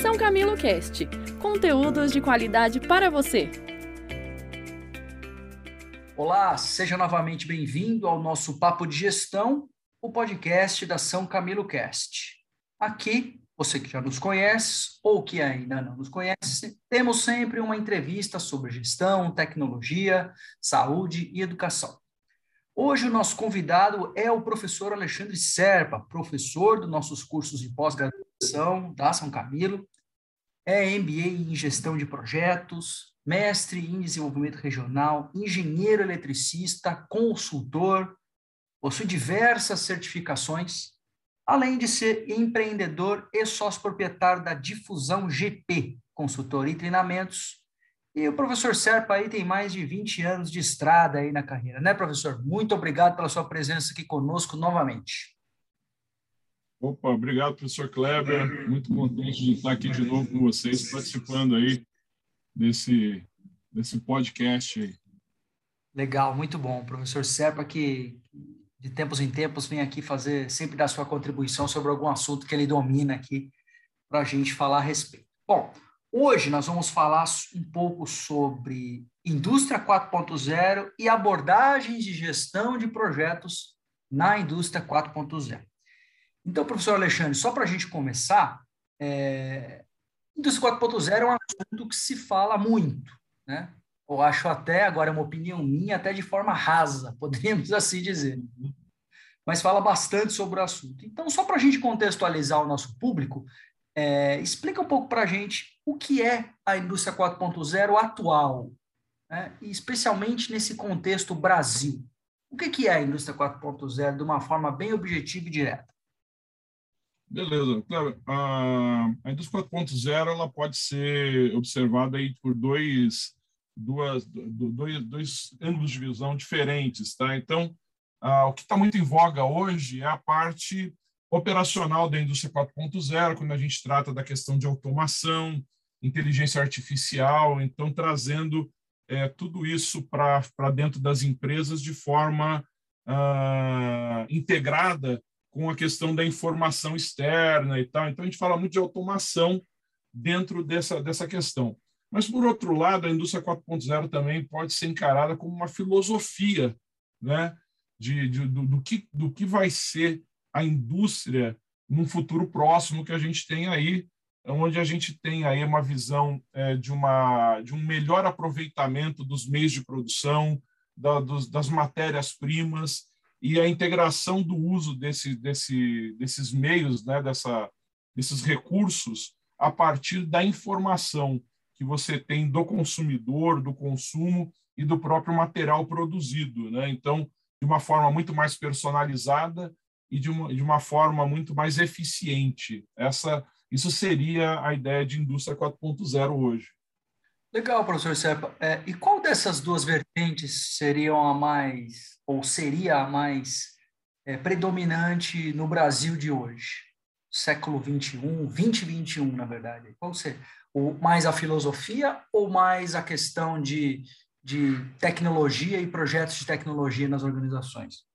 São Camilo Cast conteúdos de qualidade para você. Olá, seja novamente bem-vindo ao nosso Papo de Gestão, o podcast da São Camilo Cast. Aqui, você que já nos conhece ou que ainda não nos conhece, temos sempre uma entrevista sobre gestão, tecnologia, saúde e educação. Hoje o nosso convidado é o professor Alexandre Serpa, professor dos nossos cursos de pós-graduação da São Camilo, é MBA em gestão de projetos, mestre em desenvolvimento regional, engenheiro eletricista, consultor, possui diversas certificações, além de ser empreendedor e sócio proprietário da Difusão GP, consultoria e treinamentos, e o professor Serpa aí tem mais de 20 anos de estrada aí na carreira, né, professor? Muito obrigado pela sua presença aqui conosco novamente. Opa, obrigado, professor Kleber. Muito contente de estar aqui de novo com vocês, participando aí desse, desse podcast aí. Legal, muito bom. professor Serpa, que de tempos em tempos vem aqui fazer, sempre dar sua contribuição sobre algum assunto que ele domina aqui para a gente falar a respeito. Bom, Hoje nós vamos falar um pouco sobre indústria 4.0 e abordagens de gestão de projetos na indústria 4.0. Então, professor Alexandre, só para a gente começar, é... indústria 4.0 é um assunto que se fala muito, né? Eu acho até, agora é uma opinião minha, até de forma rasa, poderíamos assim dizer. Mas fala bastante sobre o assunto. Então, só para a gente contextualizar o nosso público, é, explica um pouco para a gente o que é a indústria 4.0 atual, né? e especialmente nesse contexto Brasil. O que, que é a indústria 4.0 de uma forma bem objetiva e direta? Beleza. Claro, a, a indústria 4.0 ela pode ser observada aí por dois, duas, dois, dois ângulos de visão diferentes. Tá? Então, o que está muito em voga hoje é a parte operacional da indústria 4.0, quando a gente trata da questão de automação, inteligência artificial, então trazendo é, tudo isso para dentro das empresas de forma ah, integrada com a questão da informação externa e tal. Então a gente fala muito de automação dentro dessa, dessa questão. Mas, por outro lado, a indústria 4.0 também pode ser encarada como uma filosofia né, de, de do, do, que, do que vai ser a indústria num futuro próximo que a gente tem aí, onde a gente tem aí uma visão é, de, uma, de um melhor aproveitamento dos meios de produção, da, dos, das matérias-primas e a integração do uso desse, desse, desses meios, né, dessa, desses recursos, a partir da informação que você tem do consumidor, do consumo e do próprio material produzido. Né? Então, de uma forma muito mais personalizada e de uma, de uma forma muito mais eficiente. Essa, isso seria a ideia de indústria 4.0 hoje. Legal, professor Serpa. É, e qual dessas duas vertentes seriam a mais, ou seria a mais é, predominante no Brasil de hoje? Século 21, 2021, na verdade. Qual seria? O, mais a filosofia ou mais a questão de, de tecnologia e projetos de tecnologia nas organizações?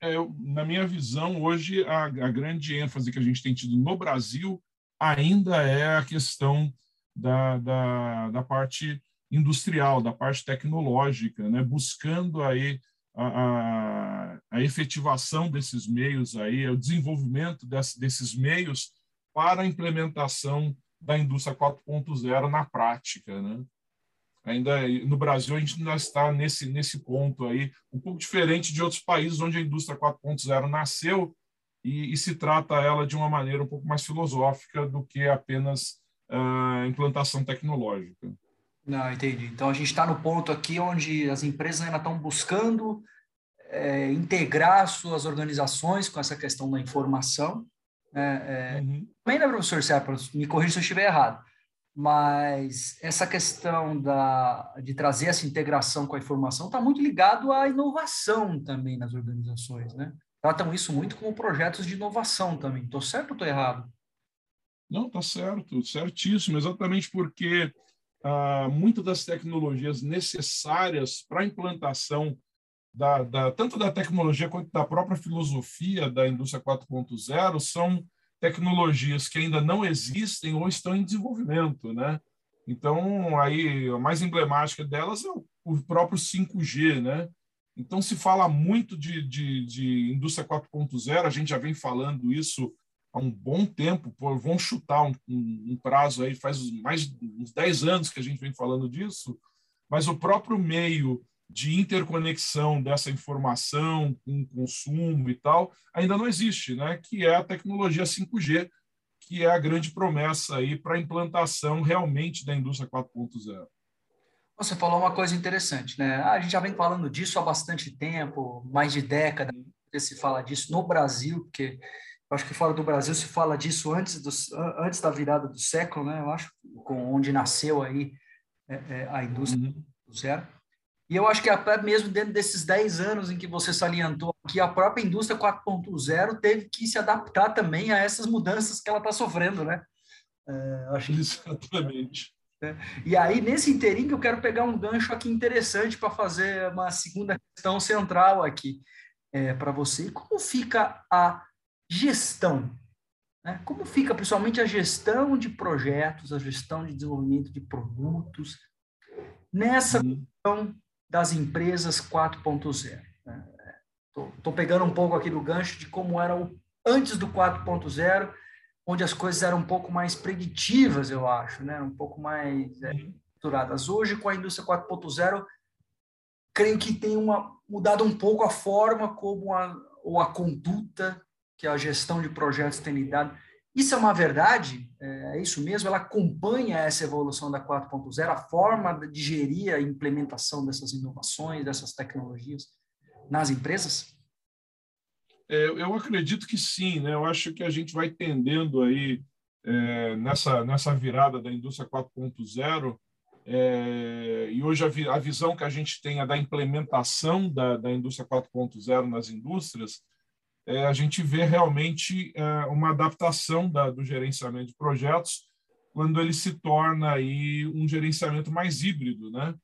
é, na minha visão, hoje a, a, grande ênfase que a gente tem tido no Brasil ainda é a questão da, da, da parte industrial, da parte tecnológica, né? buscando aí a, a, a, efetivação desses meios aí, o desenvolvimento desse, desses meios para a implementação da indústria 4.0 na prática, né? ainda no Brasil a gente ainda está nesse nesse ponto aí um pouco diferente de outros países onde a indústria 4.0 nasceu e, e, se trata ela de uma maneira um pouco mais filosófica do que apenas uh, implantação tecnológica. Não, entendi. Então a gente está no ponto aqui onde as empresas ainda estão buscando é, integrar suas organizações com essa questão da informação. É, é, uhum. Também, né, professor Serpa? Me corrija se eu estiver errado mas essa questão da, de trazer essa integração com a informação está muito ligado à inovação também nas organizações, né? Tratam isso muito como projetos de inovação também. Estou certo ou estou errado? Não, está certo, certíssimo, exatamente porque ah, muitas das tecnologias necessárias para a implantação da, da, tanto da tecnologia quanto da própria filosofia da indústria 4.0 são tecnologias que ainda não existem ou estão em desenvolvimento, né? Então, aí, a mais emblemática delas é o próprio 5G, né? Então, se fala muito de, de, de indústria 4.0, a gente já vem falando isso há um bom tempo, pô, vamos chutar um, um, um, prazo aí, faz mais uns 10 anos que a gente vem falando disso, mas o próprio meio de interconexão dessa informação com o consumo e tal ainda não existe, né? que é a tecnologia 5G, que é a grande promessa aí para a implantação realmente da indústria 4.0. Você falou uma coisa interessante, né? Ah, a gente já vem falando disso há bastante tempo, mais de década, se fala disso no Brasil, porque acho que fora do Brasil se fala disso antes, do, antes da virada do século, né? Eu acho, com onde nasceu aí é, é, a indústria uhum. zero. E eu acho que até mesmo dentro desses 10 anos em que você salientou que a própria indústria 4.0 teve que se adaptar também a essas mudanças que ela está sofrendo, né? É, acho que... Exatamente. É. E aí, nesse inteirinho, eu quero pegar um gancho aqui interessante para fazer uma segunda questão central aqui é, para você. Como fica a gestão? Né? Como fica, principalmente, a gestão de projetos, a gestão de desenvolvimento de produtos nessa uhum. questão das empresas 4.0? Estou né? pegando um pouco aqui do gancho de como era o antes do 4.0 onde as coisas eram um pouco mais preditivas, eu acho, né? um pouco mais é, estruturadas. Hoje, com a indústria 4.0, creio que tem uma, mudado um pouco a forma como a, ou a conduta que a gestão de projetos tem lidado. Isso é uma verdade? É, é isso mesmo? Ela acompanha essa evolução da 4.0, a forma de gerir a implementação dessas inovações, dessas tecnologias nas empresas? É, eu acredito que sim, né? Eu acho que a gente vai tendendo aí é, nessa nessa virada da indústria 4.0 é, e hoje a, a, visão que a gente tem é da implementação da, da indústria 4.0 nas indústrias, a gente vê realmente é, uma adaptação da, do gerenciamento de projetos quando ele se torna aí um gerenciamento mais híbrido, né?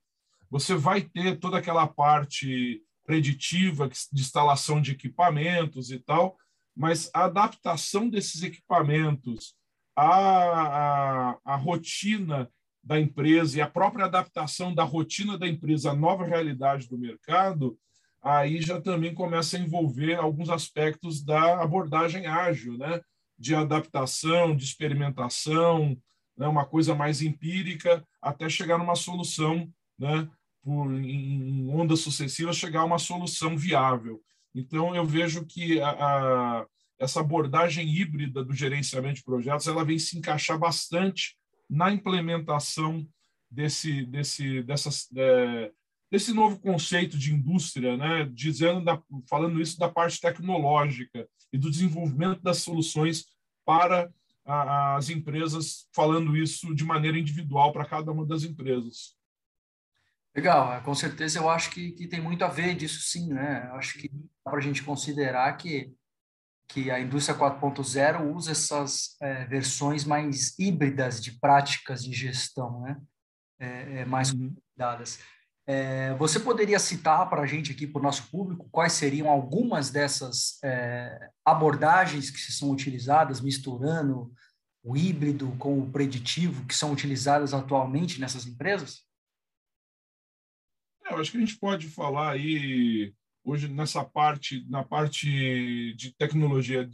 Você vai ter toda aquela parte preditiva de instalação de equipamentos e tal, mas a adaptação desses equipamentos à, à, à, rotina da empresa e a própria adaptação da rotina da empresa à nova realidade do mercado, aí já também começa a envolver alguns aspectos da abordagem ágil, né? de adaptação, de experimentação, né? uma coisa mais empírica, até chegar numa solução né? por, em ondas sucessivas, chegar a uma solução viável. Então, eu vejo que a, a, essa abordagem híbrida do gerenciamento de projetos ela vem se encaixar bastante na implementação desse, desse, dessas, é, desse novo conceito de indústria, né? dizendo da, falando isso da parte tecnológica e do desenvolvimento das soluções para a, as empresas, falando isso de maneira individual para cada uma das empresas. Legal, é, com certeza eu acho que, que tem muito a ver disso sim, né? Eu acho que dá para a gente considerar que, que a indústria 4.0 usa essas é, versões mais híbridas de práticas de gestão, né? É, é mais uhum. dadas. É, você poderia citar para a gente aqui, para o nosso público, quais seriam algumas dessas é, abordagens que são utilizadas, misturando o híbrido com o preditivo, que são utilizadas atualmente nessas empresas? eu acho que a gente pode falar aí hoje nessa parte, na parte de tecnologia,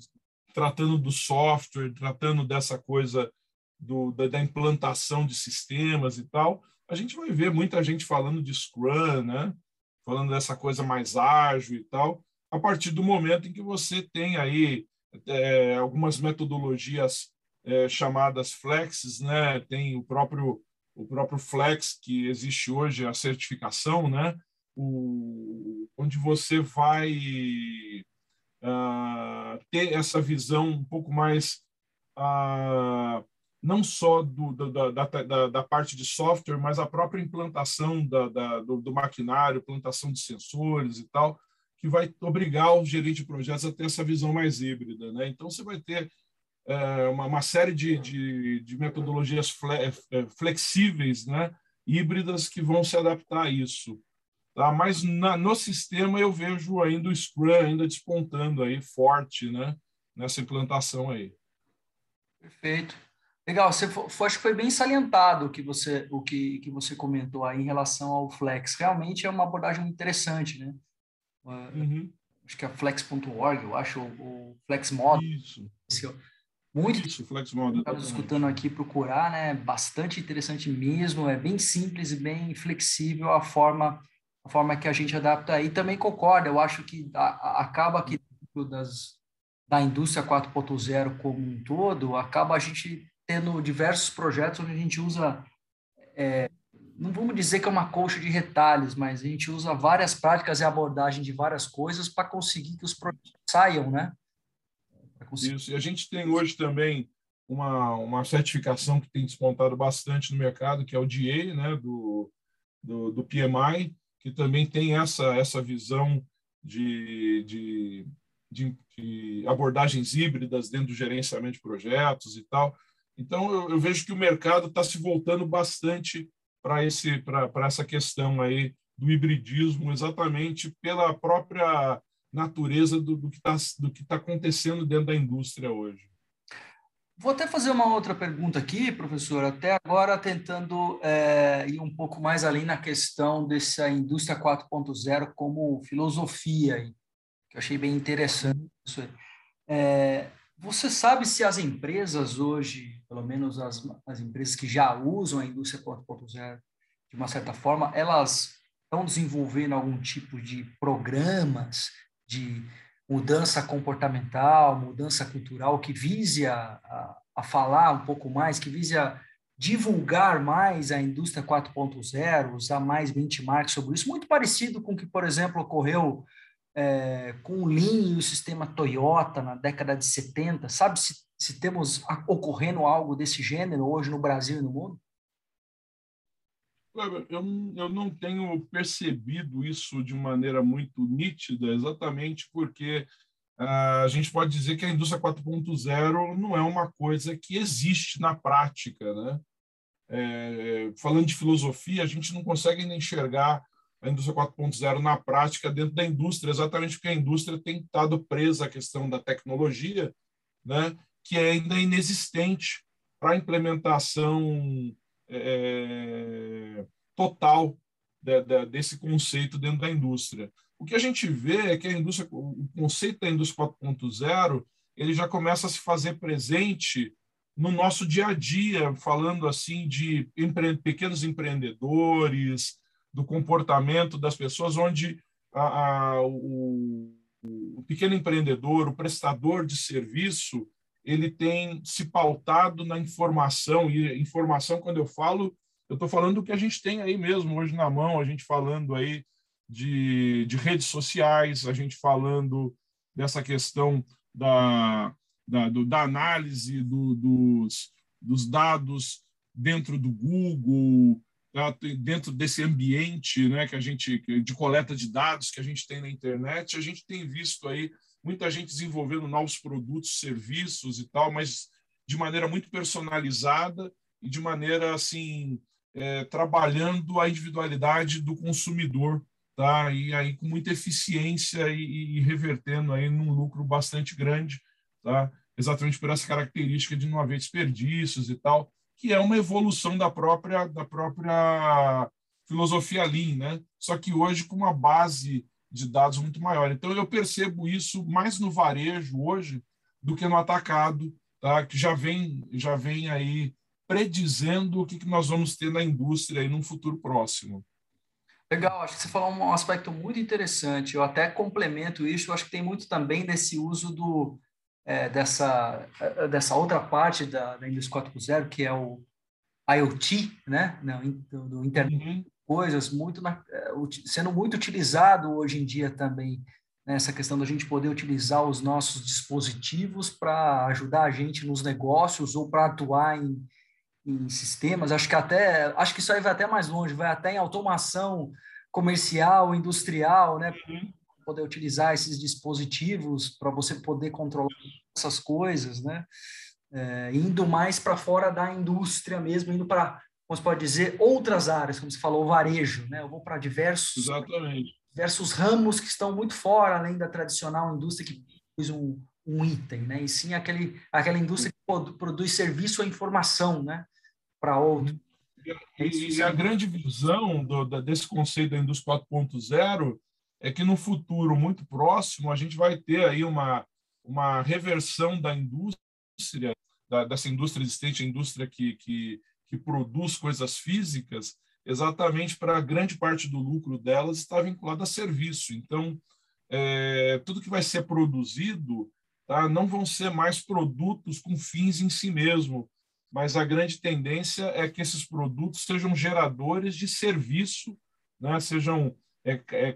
tratando do software, tratando dessa coisa do, da, da, implantação de sistemas e tal, a gente vai ver muita gente falando de Scrum, né? falando dessa coisa mais ágil e tal, a partir do momento em que você tem aí é, algumas metodologias é, chamadas flexes, né? tem o próprio o próprio Flex, que existe hoje, a certificação, né? O, onde você vai uh, ter essa visão um pouco mais, uh, não só do, da, da, da, parte de software, mas a própria implantação da, da do, do, maquinário, implantação de sensores e tal, que vai obrigar o gerente de projetos a ter essa visão mais híbrida. Né? Então, você vai ter é, uma, uma, série de, de, de metodologias fle, é, flexíveis, né, híbridas, que vão se adaptar a isso. Tá? Mas na, no sistema eu vejo ainda o Scrum ainda despontando aí forte, né, nessa implantação aí. Perfeito. Legal, você foi, acho que foi bem salientado o que você, o que, que você comentou aí em relação ao Flex. Realmente é uma abordagem interessante, né? Uhum. Acho que é flex.org, eu acho, o Flex Model. Isso. Muito Isso, Flex Model. Estava escutando aqui procurar, né? Bastante interessante mesmo, é bem simples e bem flexível a forma a forma que a gente adapta. E também concordo, eu acho que a, a, acaba que das da indústria 4.0 como um todo, acaba a gente tendo diversos projetos onde a gente usa, é, não vamos dizer que é uma colcha de retalhos, mas a gente usa várias práticas e abordagem de várias coisas para conseguir que os projetos saiam, né? Conseguir... Isso, e a gente tem hoje também uma, uma certificação que tem despontado bastante no mercado, que é o DA, né, do, do, do PMI, que também tem essa, essa visão de, de, de, de abordagens híbridas dentro do gerenciamento de projetos e tal. Então, eu, eu vejo que o mercado está se voltando bastante para essa questão aí do hibridismo, exatamente pela própria natureza do, do que está tá acontecendo dentro da indústria hoje. Vou até fazer uma outra pergunta aqui, professor, até agora tentando é, ir um pouco mais além na questão dessa indústria 4.0 como filosofia, que eu achei bem interessante. É, você sabe se as empresas hoje, pelo menos as, as empresas que já usam a indústria 4.0 de uma certa forma, elas estão desenvolvendo algum tipo de programas de mudança comportamental, mudança cultural que vise a, a, a falar um pouco mais, que vise a divulgar mais a indústria 4.0, usar mais benchmarks sobre isso, muito parecido com o que, por exemplo, ocorreu é, com o Lean e o sistema Toyota na década de 70? Sabe se, se temos ocorrendo algo desse gênero hoje no Brasil e no mundo? Eu, eu não tenho percebido isso de maneira muito nítida, exatamente porque uh, a gente pode dizer que a indústria 4.0 não é uma coisa que existe na prática. Né? É, falando de filosofia, a gente não consegue enxergar a indústria 4.0 na prática dentro da indústria, exatamente porque a indústria tem estado presa à questão da tecnologia, né, que é ainda inexistente para a implementação é, total de, de, desse conceito dentro da indústria. O que a gente vê é que a indústria, o conceito da indústria 4.0 ele já começa a se fazer presente no nosso dia a dia, falando assim de empre pequenos empreendedores, do comportamento das pessoas, onde a, a, o, o pequeno empreendedor, o prestador de serviço, ele tem se pautado na informação, e informação, quando eu falo, eu estou falando do que a gente tem aí mesmo hoje na mão, a gente falando aí de, de redes sociais, a gente falando dessa questão da, da, do, da análise do, dos, dos dados dentro do Google? Dentro desse ambiente né, que a gente de coleta de dados que a gente tem na internet, a gente tem visto aí muita gente desenvolvendo novos produtos, serviços e tal, mas de maneira muito personalizada e de maneira assim é, trabalhando a individualidade do consumidor, tá? E aí com muita eficiência e, e revertendo aí num lucro bastante grande, tá? Exatamente por essa característica de não haver desperdícios e tal que é uma evolução da própria da própria filosofia Lean, né? Só que hoje com uma base de dados muito maior. Então eu percebo isso mais no varejo hoje do que no atacado, tá? Que já vem já vem aí predizendo o que, que nós vamos ter na indústria aí num futuro próximo. Legal, acho que você falou um aspecto muito interessante. Eu até complemento isso. Eu acho que tem muito também desse uso do é, dessa, é, dessa outra parte da, da indústria 4.0, que é o IoT, né? do, do Internet uhum. Coisas, muito na, é, sendo muito utilizado hoje em dia também, nessa né? questão da gente poder utilizar os nossos dispositivos para ajudar a gente nos negócios ou para atuar em, em sistemas. Acho que até acho que isso aí vai até mais longe, vai até em automação comercial, industrial, né? Uhum poder utilizar esses dispositivos para você poder controlar essas coisas, né? É, indo mais para fora da indústria mesmo, indo para, como se pode dizer, outras áreas, como você falou, o varejo, né? Eu vou para diversos, Exatamente. diversos ramos que estão muito fora, além da tradicional indústria que fez um, um item, né? E sim aquele, aquela indústria que produz serviço ou informação, né? Para outro. E, e, a grande visão do, da, desse conceito da indústria 4.0 é que no futuro muito próximo a gente vai ter aí uma, uma reversão da indústria, da, dessa indústria existente, a indústria que, que, que produz coisas físicas, exatamente para grande parte do lucro delas estar vinculado a serviço. Então, é, tudo que vai ser produzido tá, não vão ser mais produtos com fins em si mesmo, mas a grande tendência é que esses produtos sejam geradores de serviço, né, sejam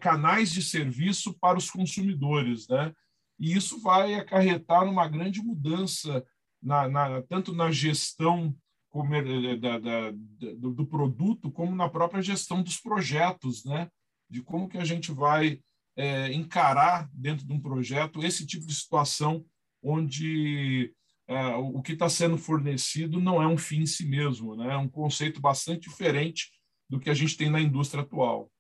canais de serviço para os consumidores. Né? E isso vai acarretar numa grande mudança, na, na, tanto na gestão comer, da, da, do, do, produto, como na própria gestão dos projetos, né? de como que a gente vai é, encarar dentro de um projeto esse tipo de situação onde é, o que está sendo fornecido não é um fim em si mesmo, né? é um conceito bastante diferente do que a gente tem na indústria atual.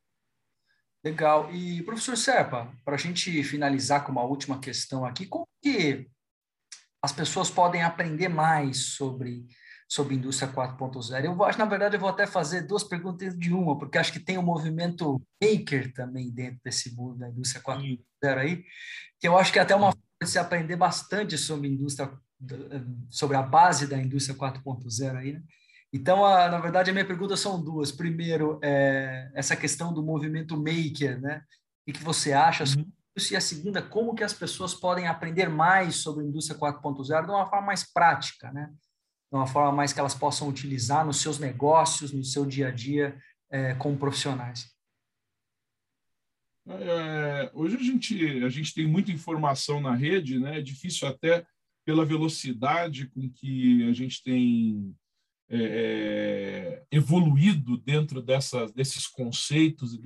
Legal. E, professor Serpa, para a gente finalizar com uma última questão aqui, como que as pessoas podem aprender mais sobre sobre indústria 4.0. Eu acho, na verdade, eu vou até fazer duas perguntas de uma, porque acho que tem o movimento maker também dentro desse mundo da indústria 4.0 aí, que eu acho que é até uma forma de se aprender bastante sobre indústria, sobre a base da indústria 4.0 aí, né? Então, a, na verdade, a minha pergunta são duas. Primeiro, é, essa questão do movimento maker, né? O que você acha sobre uhum. isso? E a segunda, como que as pessoas podem aprender mais sobre a indústria 4.0 de uma forma mais prática, né? de uma forma mais que elas possam utilizar nos seus negócios, no seu dia a dia é, como profissionais? É, hoje a gente, a gente tem muita informação na rede, né? é difícil até pela velocidade com que a gente tem é, é evoluído dentro dessas, desses conceitos.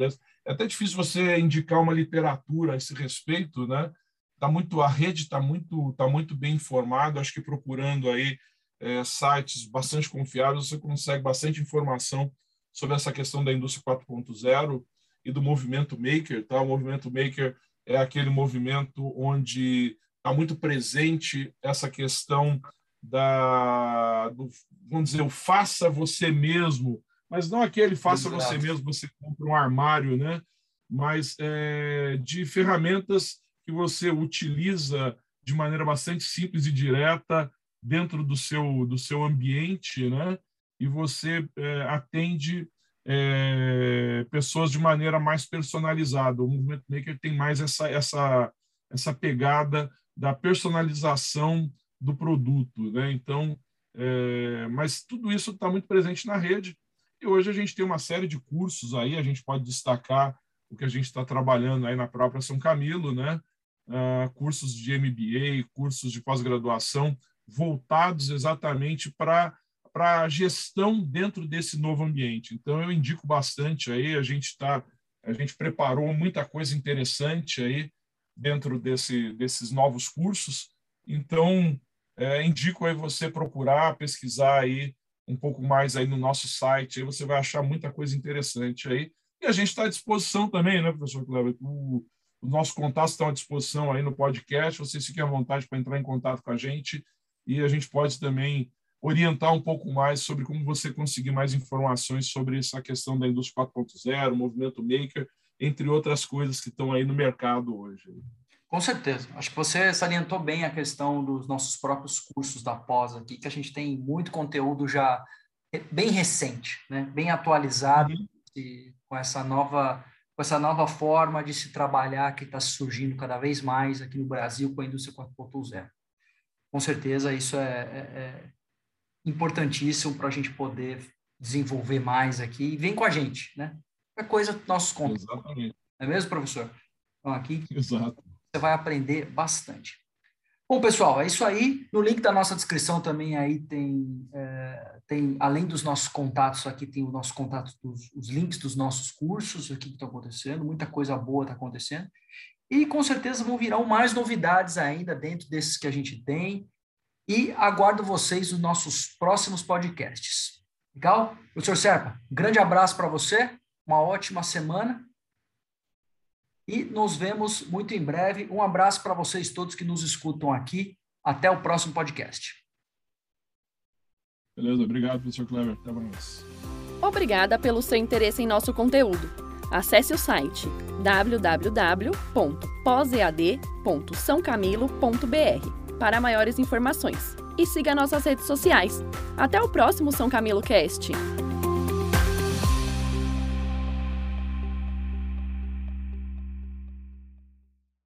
É até difícil você indicar uma literatura a esse respeito, né? Tá muito, a rede está muito, tá muito bem informada, acho que procurando aí é, sites bastante confiáveis, você consegue bastante informação sobre essa questão da indústria 4.0 e do movimento maker. Tá? O movimento maker é aquele movimento onde está muito presente essa questão da, do, vamos dizer, o faça você mesmo, mas não aquele faça Exato. você mesmo, você compra um armário, né? mas é, de ferramentas que você utiliza de maneira bastante simples e direta dentro do seu, do seu ambiente, né? e você é, atende é, pessoas de maneira mais personalizada. O Movement Maker tem mais essa, essa, essa pegada da personalização do produto. Né? Então, é, mas tudo isso está muito presente na rede. E hoje a gente tem uma série de cursos aí, a gente pode destacar o que a gente está trabalhando aí na própria São Camilo, né? Uh, cursos de MBA, cursos de pós-graduação voltados exatamente para para a gestão dentro desse novo ambiente. Então eu indico bastante aí, a gente está a gente preparou muita coisa interessante aí dentro desse, desses novos cursos. Então é, indico aí você procurar, pesquisar aí um pouco mais aí no nosso site, aí você vai achar muita coisa interessante aí. E a gente está à disposição também, né, professor Cleber? O, o nosso contato está à disposição aí no podcast. Vocês fiquem à vontade para entrar em contato com a gente e a gente pode também orientar um pouco mais sobre como você conseguir mais informações sobre essa questão da indústria 4.0, movimento maker, entre outras coisas que estão aí no mercado hoje. Com certeza. Acho que você salientou bem a questão dos nossos próprios cursos da pós aqui, que a gente tem muito conteúdo já bem recente, né? bem atualizado, uhum. com essa nova com essa nova forma de se trabalhar que está surgindo cada vez mais aqui no Brasil com a indústria 4.0 com certeza isso é, é, é importantíssimo para a gente poder desenvolver mais aqui. E vem com a gente, né? É coisa nossos contos. Exatamente. É mesmo, professor? Então, aqui Exato. Você vai aprender bastante. Bom, pessoal, é isso aí. No link da nossa descrição também aí tem, é, tem além dos nossos contatos, aqui tem o nosso contato, dos, os links dos nossos cursos, o que está acontecendo, muita coisa boa está acontecendo. E com certeza vão virar mais novidades ainda dentro desses que a gente tem. E aguardo vocês nos nossos próximos podcasts. Legal? Professor Serpa, grande abraço para você, uma ótima semana e nos vemos muito em breve. Um abraço para vocês todos que nos escutam aqui. Até o próximo podcast. Beleza, obrigado, professor Clever. Até mais. Obrigada pelo seu interesse em nosso conteúdo. Acesse o site www.posead.sãocamilo.br para maiores informações e siga nossas redes sociais. Até o próximo São Camilo Cast!